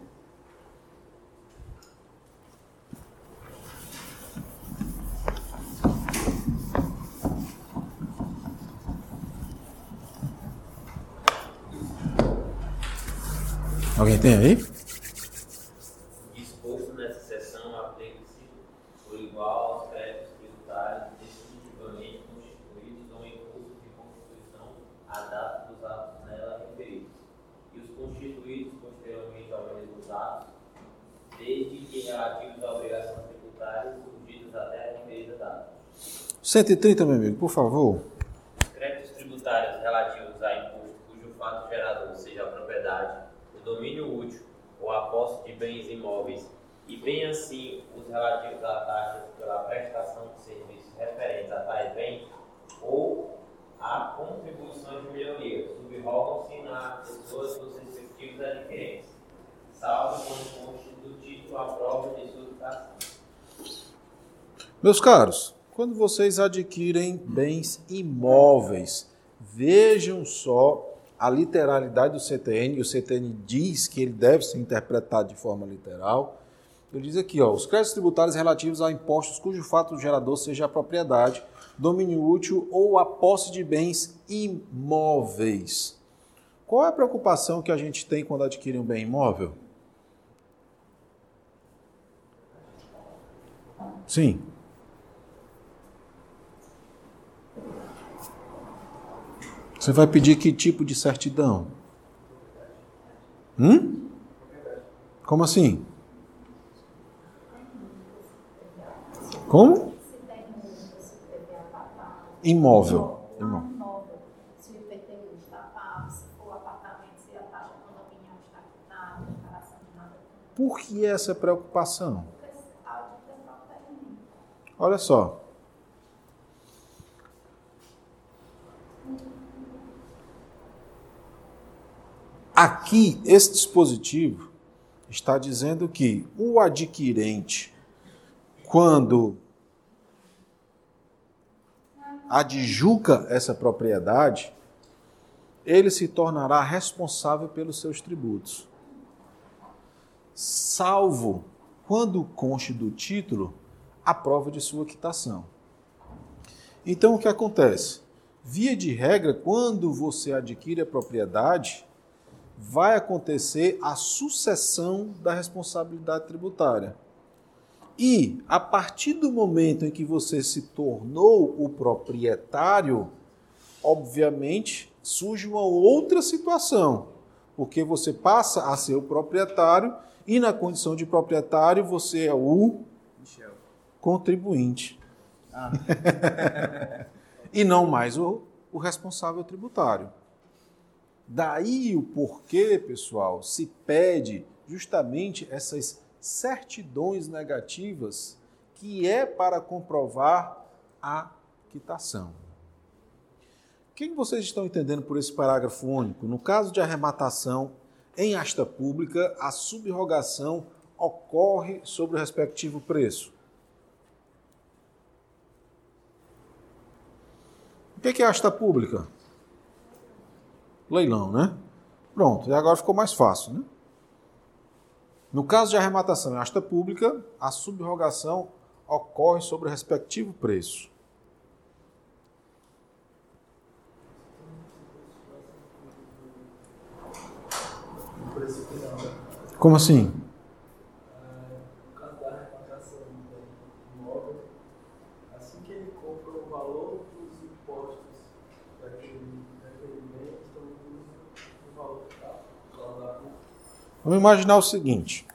Tem aí? Disposto nessa seção aplica-se por igual aos créditos tributários definitivamente constituídos ou em curso de constituição à data dos atos nela referidos, e os constituídos posteriormente ao mesmo atos, desde que relativos a obrigações tributárias surgidas até a 130, meu amigo, por favor. Créditos tributários relativos a imposto cujo fato gerador seja a propriedade, o domínio útil ou a posse de bens imóveis e bem assim os relativos a taxas pela prestação de serviços referentes a tais bens ou a contribuições de melhoria, subrogam-se na pessoa dos respectivos adquirentes, salvo quando conste do título a prova de sua quitação. Meus caros, quando vocês adquirem bens imóveis, vejam só a literalidade do CTN, e o CTN diz que ele deve ser interpretado de forma literal. Ele diz aqui, ó, os créditos tributários relativos a impostos cujo fato gerador seja a propriedade, domínio útil ou a posse de bens imóveis. Qual é a preocupação que a gente tem quando adquire um bem imóvel? Sim. Você vai pedir que tipo de certidão? Hum? Como assim? Como? Imóvel. Imóvel. imóvel. Se o IPTU está pago, se for apartamento, se a taxa condominial está quitada, declaração de nada. Por que essa preocupação? Olha só. Aqui, esse dispositivo está dizendo que o adquirente, quando adjuca essa propriedade, ele se tornará responsável pelos seus tributos. Salvo quando conste do título a prova de sua quitação. Então o que acontece? Via de regra, quando você adquire a propriedade, vai acontecer a sucessão da responsabilidade tributária. E a partir do momento em que você se tornou o proprietário, obviamente surge uma outra situação, porque você passa a ser o proprietário e na condição de proprietário você é o Michel. contribuinte Ah, e não mais o, o responsável tributário. Daí o porquê, pessoal, se pede justamente essas certidões negativas que é para comprovar a quitação. O que vocês estão entendendo por esse parágrafo único? No caso de arrematação em asta pública, a subrogação ocorre sobre o respectivo preço. O que é asta pública? Leilão, né? Pronto, e agora ficou mais fácil, né? No caso de arrematação em asta pública, a subrogação ocorre sobre o respectivo preço. no preço final. Como assim? No caso da arrecadação do bem imóvel, assim que ele compra o valor dos impostos daquele, daquele bem, estão inclusos no valor que está lá da Vamos imaginar o seguinte.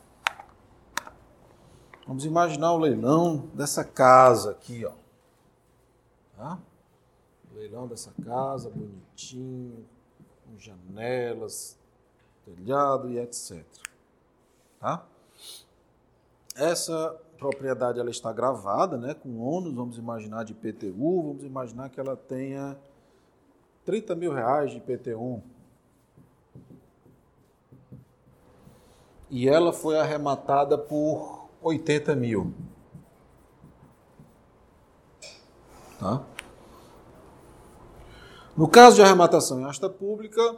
Vamos imaginar o leilão dessa casa aqui, ó. Tá? Leilão dessa casa, bonitinho, com janelas, telhado e etc. Tá? Essa propriedade ela está gravada, né, com ônus, vamos imaginar de IPTU, vamos imaginar que ela tenha 30 mil reais de IPTU. e ela foi arrematada por 80 mil. Tá? No caso de arrematação em asta pública,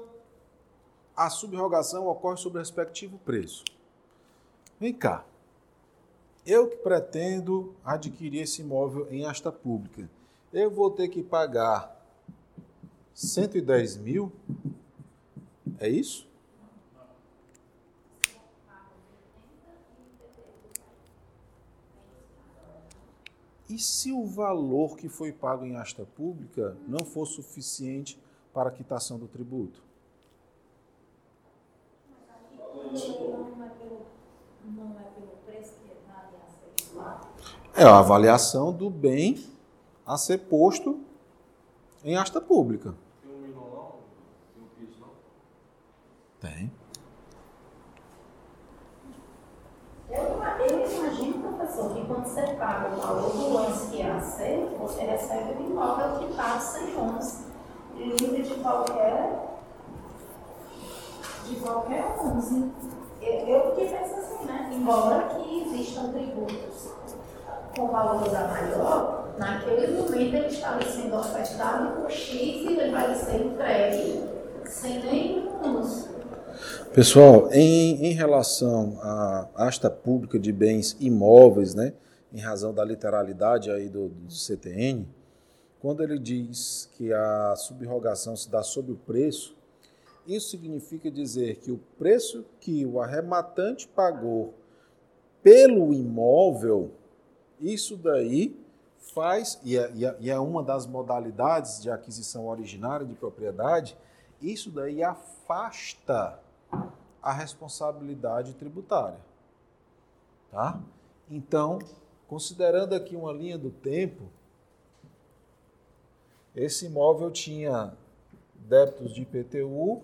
a subrogação ocorre sobre o respectivo preço. Vem cá. Eu que pretendo adquirir esse imóvel em asta pública, eu vou ter que pagar 110 mil? É isso? E se o valor que foi pago em asta pública não for suficiente para a quitação do tributo? Não é pelo, não é a avaliação do bem a ser posto em asta pública. Tem um milão, tem um piso, não? Tem. Eu, eu imagino, professor, que quando você paga o valor do lance que é aceito, você recebe o imóvel que está sem ônus, livre de qualquer, de qualquer ônus. Eu, eu que penso assim, né? Embora que existam tributos com valores a maior, naquele momento ele está sendo ofertado por X e ele vai ser entregue sem nenhum ônus. Pessoal, em, em relação à asta pública de bens imóveis, né, em razão da literalidade aí do, do CTN, quando ele diz que a subrogação se dá sobre o preço, isso significa dizer que o preço que o arrematante pagou pelo imóvel, isso daí faz, e é, e é- e é uma das modalidades de aquisição originária de propriedade, isso daí afasta a responsabilidade tributária. Tá? Então, considerando aqui uma linha do tempo, esse imóvel tinha débitos de IPTU.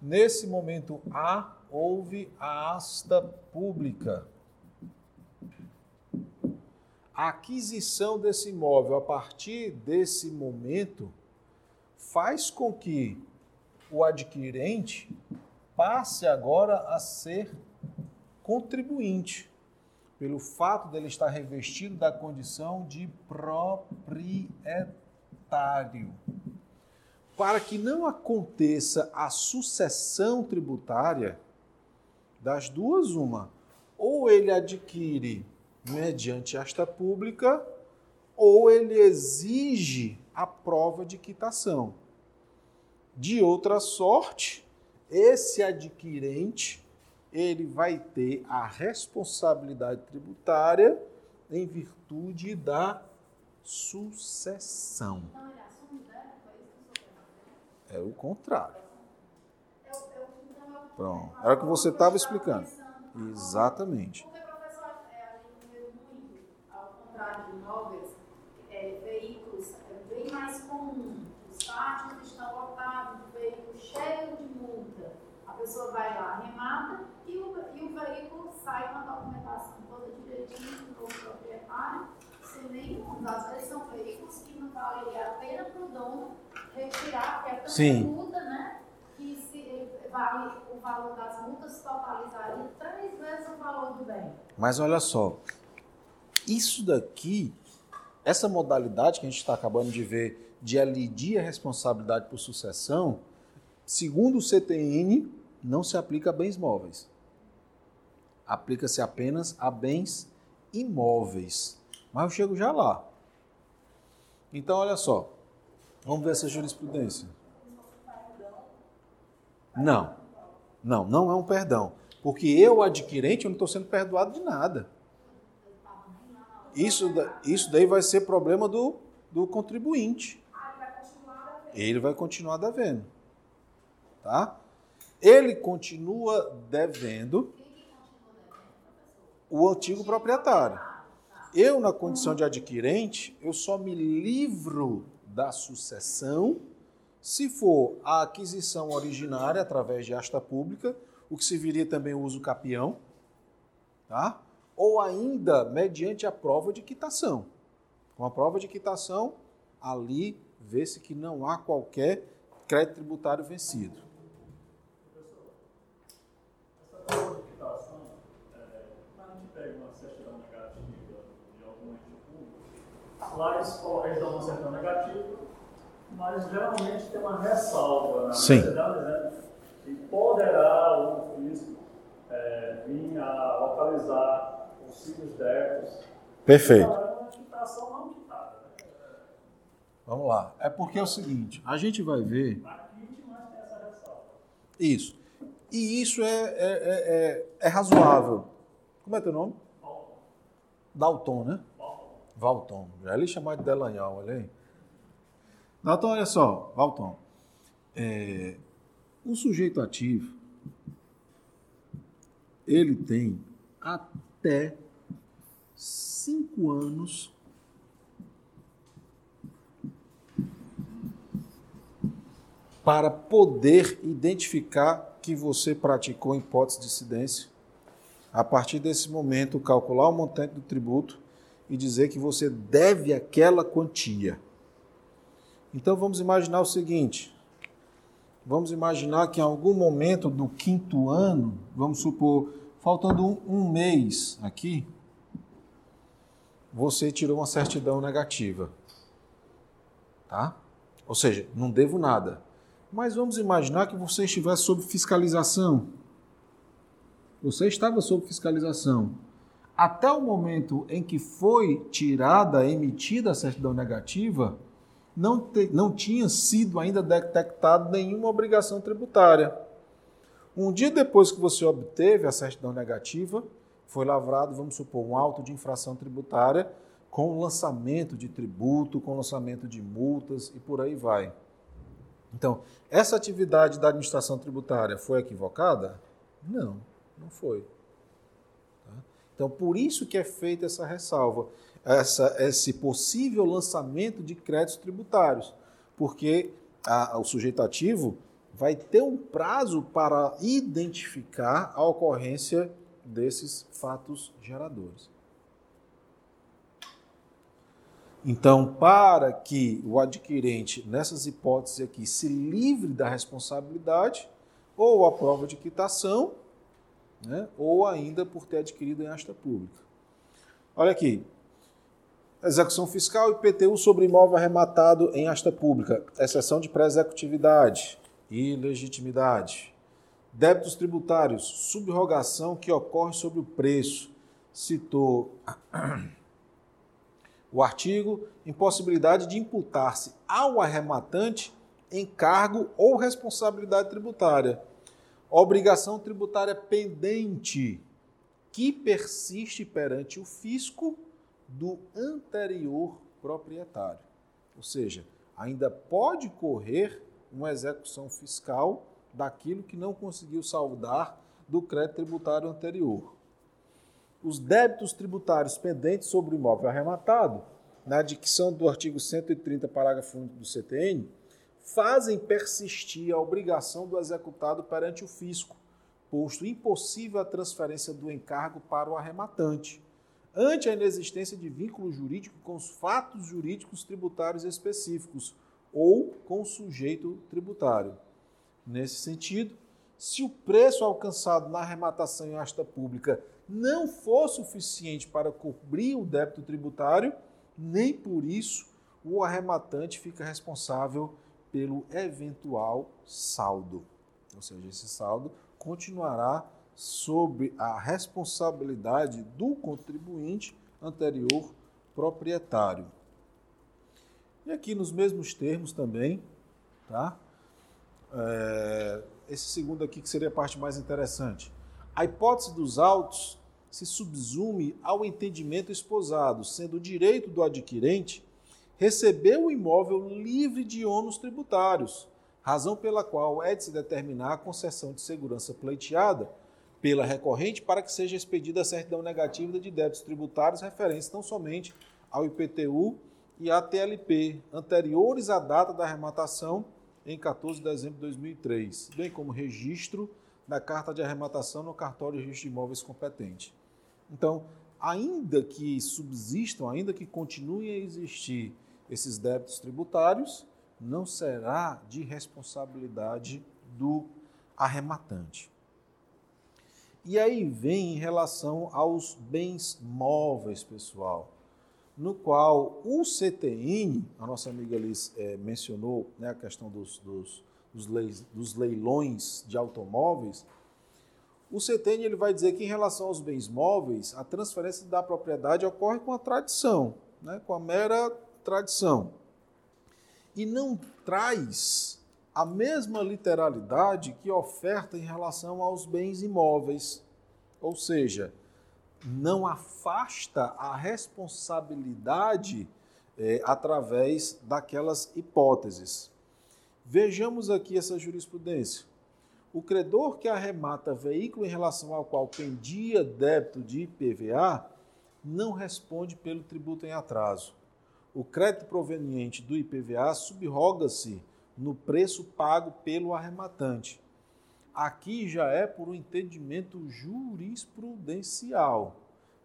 Nesse momento A, houve a asta pública. A aquisição desse imóvel a partir desse momento faz com que o adquirente passe agora a ser contribuinte, pelo fato dele estar revestido da condição de proprietário. Para que não aconteça a sucessão tributária, das duas, uma, ou ele adquire mediante esta pública, ou ele exige a prova de quitação. De outra sorte, esse adquirente ele vai ter a responsabilidade tributária em virtude da sucessão. É o contrário. Então, eu, Pronto. Era o que você estava explicando. Exatamente. Porque, professor, é, a gente vê muito, ao contrário de imóveis, é, veículos é bem mais comum. Os pátios estão lotados de veículos cheios de multa. A pessoa vai lá, arremata e o, e o veículo sai com a documentação toda direitinho do novo proprietário, sem nenhum. Às vezes são veículos que não valeria a pena para o dono retirar, porque é tanta Sim. multa, né? Que se vale o valor das multas totalizaria três vezes o valor do bem. Mas olha só, isso daqui, essa modalidade que a gente está acabando de ver de elidir a responsabilidade por sucessão, segundo o CTN, não se aplica a bens móveis. Aplica-se apenas a bens imóveis. Mas eu chego já lá. Então, olha só. Vamos ver essa jurisprudência. Não. Não, não é um perdão. Porque eu, adquirente, eu não estou sendo perdoado de nada. Isso, isso daí vai ser problema do, do contribuinte. Ele vai continuar devendo. Tá? Ele continua devendo o antigo proprietário. Eu, na condição de adquirente, eu só me livro da sucessão se for a aquisição originária através de asta pública, o que se viria também o uso capião, tá? ou ainda mediante a prova de quitação. Com a prova de quitação, ali vê-se que não há qualquer crédito tributário vencido. Essa prova de quitação, é, quando a gente pega uma certidão negativa de algum ente público, lá eles, eles dão uma certidão negativa, mas geralmente tem uma ressalva na Sim. dizendo que poderá o fisco é, vir a localizar possíveis débitos. Perfeito. Então, é uma quitação não quitada. Né? Vamos lá. É porque é o seguinte, a gente vai ver isso. E isso é, é, é, é- é razoável. Como é teu nome? Dalton, né? Valton. Já é ele chamado de olha aí. Dalton, olha só, Valton. É, o sujeito ativo, ele tem até cinco anos para poder identificar que você praticou hipótese de incidência. A partir desse momento, calcular o montante do tributo e dizer que você deve aquela quantia. Então vamos imaginar o seguinte: vamos imaginar que em algum momento do quinto ano, vamos supor, faltando um, um mês aqui, você tirou uma certidão negativa. Tá? Ou seja, não devo nada. Mas vamos imaginar que você estivesse sob fiscalização. Você estava sob fiscalização. Até o momento em que foi tirada, emitida a certidão negativa, não, te, não tinha sido ainda detectado nenhuma obrigação tributária. Um dia depois que você obteve a certidão negativa, foi lavrado, vamos supor, um auto de infração tributária com lançamento de tributo, com lançamento de multas e por aí vai. Então, essa atividade da administração tributária foi equivocada? Não, não foi. Então, por isso que é feita essa ressalva, essa, esse possível lançamento de créditos tributários, porque a, o sujeito ativo vai ter um prazo para identificar a ocorrência desses fatos geradores. Então, para que o adquirente, nessas hipóteses aqui, se livre da responsabilidade, ou a prova de quitação, né, ou ainda por ter adquirido em asta pública. Olha aqui. Execução fiscal e IPTU sobre imóvel arrematado em asta pública, exceção de pré-executividade e legitimidade. Débitos tributários, subrogação que ocorre sobre o preço. Citou o artigo, impossibilidade de imputar-se ao arrematante encargo ou responsabilidade tributária. Obrigação tributária pendente que persiste perante o fisco do anterior proprietário. Ou seja, ainda pode correr uma execução fiscal daquilo que não conseguiu saldar do crédito tributário anterior os débitos tributários pendentes sobre o imóvel arrematado, na dicção do artigo 130, parágrafo único do CTN, fazem persistir a obrigação do executado perante o fisco, posto impossível a transferência do encargo para o arrematante, ante a inexistência de vínculo jurídico com os fatos jurídicos tributários específicos ou com o sujeito tributário. Nesse sentido, se o preço alcançado na arrematação em asta pública não for suficiente para cobrir o débito tributário, nem por isso o arrematante fica responsável pelo eventual saldo. Ou seja, esse saldo continuará sob a responsabilidade do contribuinte anterior proprietário. E aqui nos mesmos termos também, tá? É, esse segundo aqui que seria a parte mais interessante. A hipótese dos autos se subsume ao entendimento esposado, sendo o direito do adquirente receber o imóvel livre de ônus tributários, razão pela qual é de se determinar a concessão de segurança pleiteada pela recorrente para que seja expedida a certidão negativa de débitos tributários referentes não somente ao IPTU e à TLP, anteriores à data da arrematação em 14 de dezembro de 2003, bem como registro da carta de arrematação no cartório de registro de imóveis competente. Então, ainda que subsistam, ainda que continuem a existir esses débitos tributários, não será de responsabilidade do arrematante. E aí vem em relação aos bens móveis, pessoal, no qual o CTN, a nossa amiga Liz é, mencionou né, a questão dos, dos, dos, leis, dos leilões de automóveis, o CTN ele vai dizer que em relação aos bens móveis, a transferência da propriedade ocorre com a tradição, né, com a mera tradição. E não traz a mesma literalidade que oferta em relação aos bens imóveis. Ou seja, não afasta a responsabilidade é, através daquelas hipóteses. Vejamos aqui essa jurisprudência o credor que arremata veículo em relação ao qual pendia débito de IPVA não responde pelo tributo em atraso. O crédito proveniente do IPVA subroga-se no preço pago pelo arrematante. Aqui já é por um entendimento jurisprudencial,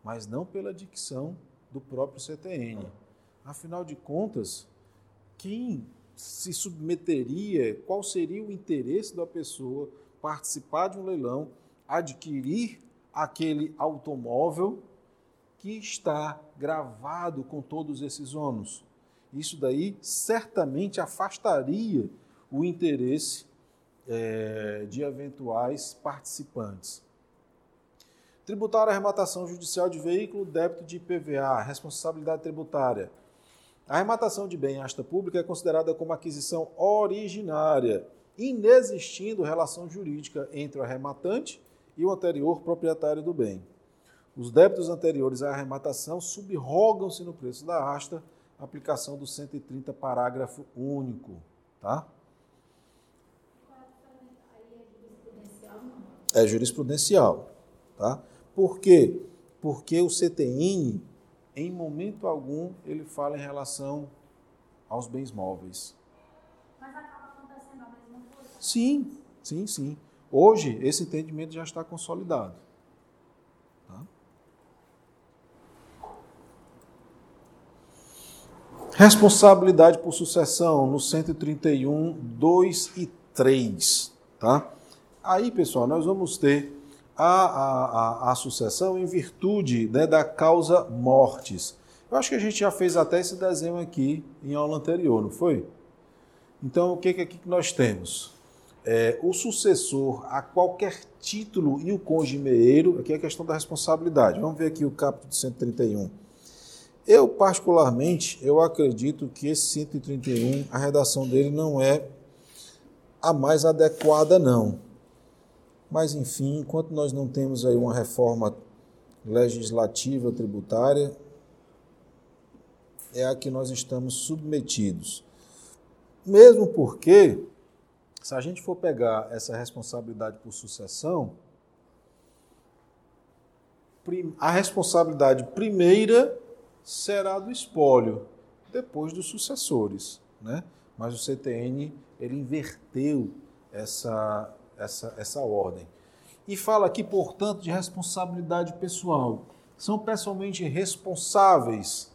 mas não pela dicção do próprio CTN. Afinal de contas, quem se submeteria, qual seria o interesse da pessoa participar de um leilão, adquirir aquele automóvel que está gravado com todos esses ônus? Isso daí certamente afastaria o interesse é, de eventuais participantes. Tributário arrematação judicial de veículo, débito de IPVA, responsabilidade tributária. A arrematação de bem em asta pública é considerada como aquisição originária, inexistindo relação jurídica entre o arrematante e o anterior proprietário do bem. Os débitos anteriores à arrematação subrogam-se no preço da asta, aplicação do 130, parágrafo único. Tá? É jurisprudencial. Tá? Por quê? Porque o CTN, em momento algum, ele fala em relação aos bens móveis. Mas acaba acontecendo a mesma coisa? Sim, sim, sim. Hoje, esse entendimento já está consolidado. Responsabilidade por sucessão no 131, 2 e 3. Tá? Aí, pessoal, nós vamos ter a, a, a, a sucessão em virtude né, da causa mortis. Eu acho que a gente já fez até esse desenho aqui em aula anterior, não foi? Então, o que, que aqui que nós temos? É, o sucessor a qualquer título e o cônjuge meeiro, aqui é a questão da responsabilidade. Vamos ver aqui o capítulo 131. Eu, particularmente, eu acredito que esse 131, a redação dele não é a mais adequada, não. Mas, enfim, enquanto nós não temos aí uma reforma legislativa tributária, é a que nós estamos submetidos. Mesmo porque, se a gente for pegar essa responsabilidade por sucessão, a responsabilidade primeira será do espólio, depois dos sucessores, né? Mas o CTN ele inverteu essa essa, essa ordem. E fala aqui, portanto, de responsabilidade pessoal. São pessoalmente responsáveis.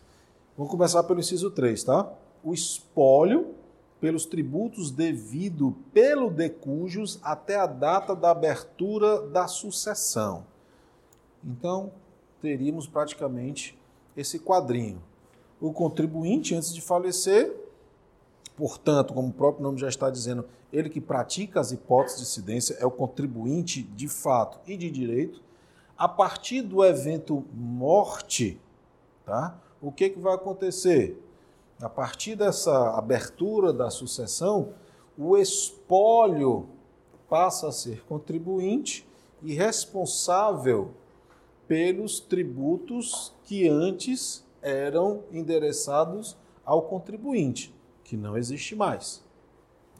Vamos começar pelo inciso 3, tá? O espólio pelos tributos devido pelo decujus até a data da abertura da sucessão. Então, teríamos praticamente esse quadrinho. O contribuinte, antes de falecer, portanto, como o próprio nome já está dizendo, ele que pratica as hipóteses de incidência é o contribuinte de fato e de direito. A partir do evento morte, tá? o que, que vai acontecer? A partir dessa abertura da sucessão, o espólio passa a ser contribuinte e responsável pelos tributos que antes eram endereçados ao contribuinte, que não existe mais.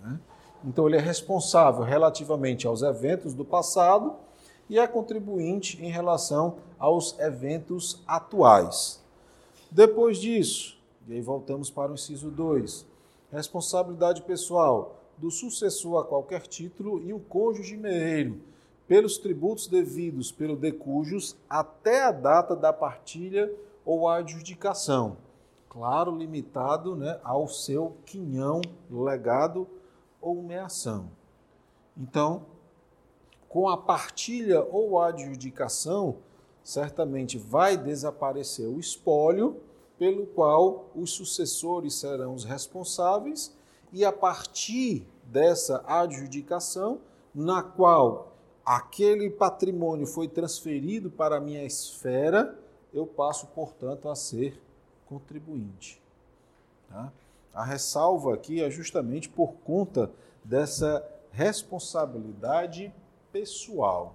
Né? Então, ele é responsável relativamente aos eventos do passado e é contribuinte em relação aos eventos atuais. Depois disso, e aí voltamos para o inciso 2, responsabilidade pessoal do sucessor a qualquer título e o cônjuge meeiro pelos tributos devidos pelo decujus até a data da partilha ou adjudicação. Claro, limitado né, ao seu quinhão legado ou meação. Então, com a partilha ou adjudicação, certamente vai desaparecer o espólio, pelo qual os sucessores serão os responsáveis, e a partir dessa adjudicação, na qual aquele patrimônio foi transferido para a minha esfera, eu passo, portanto, a ser contribuinte. Tá? A ressalva aqui é justamente por conta dessa responsabilidade pessoal.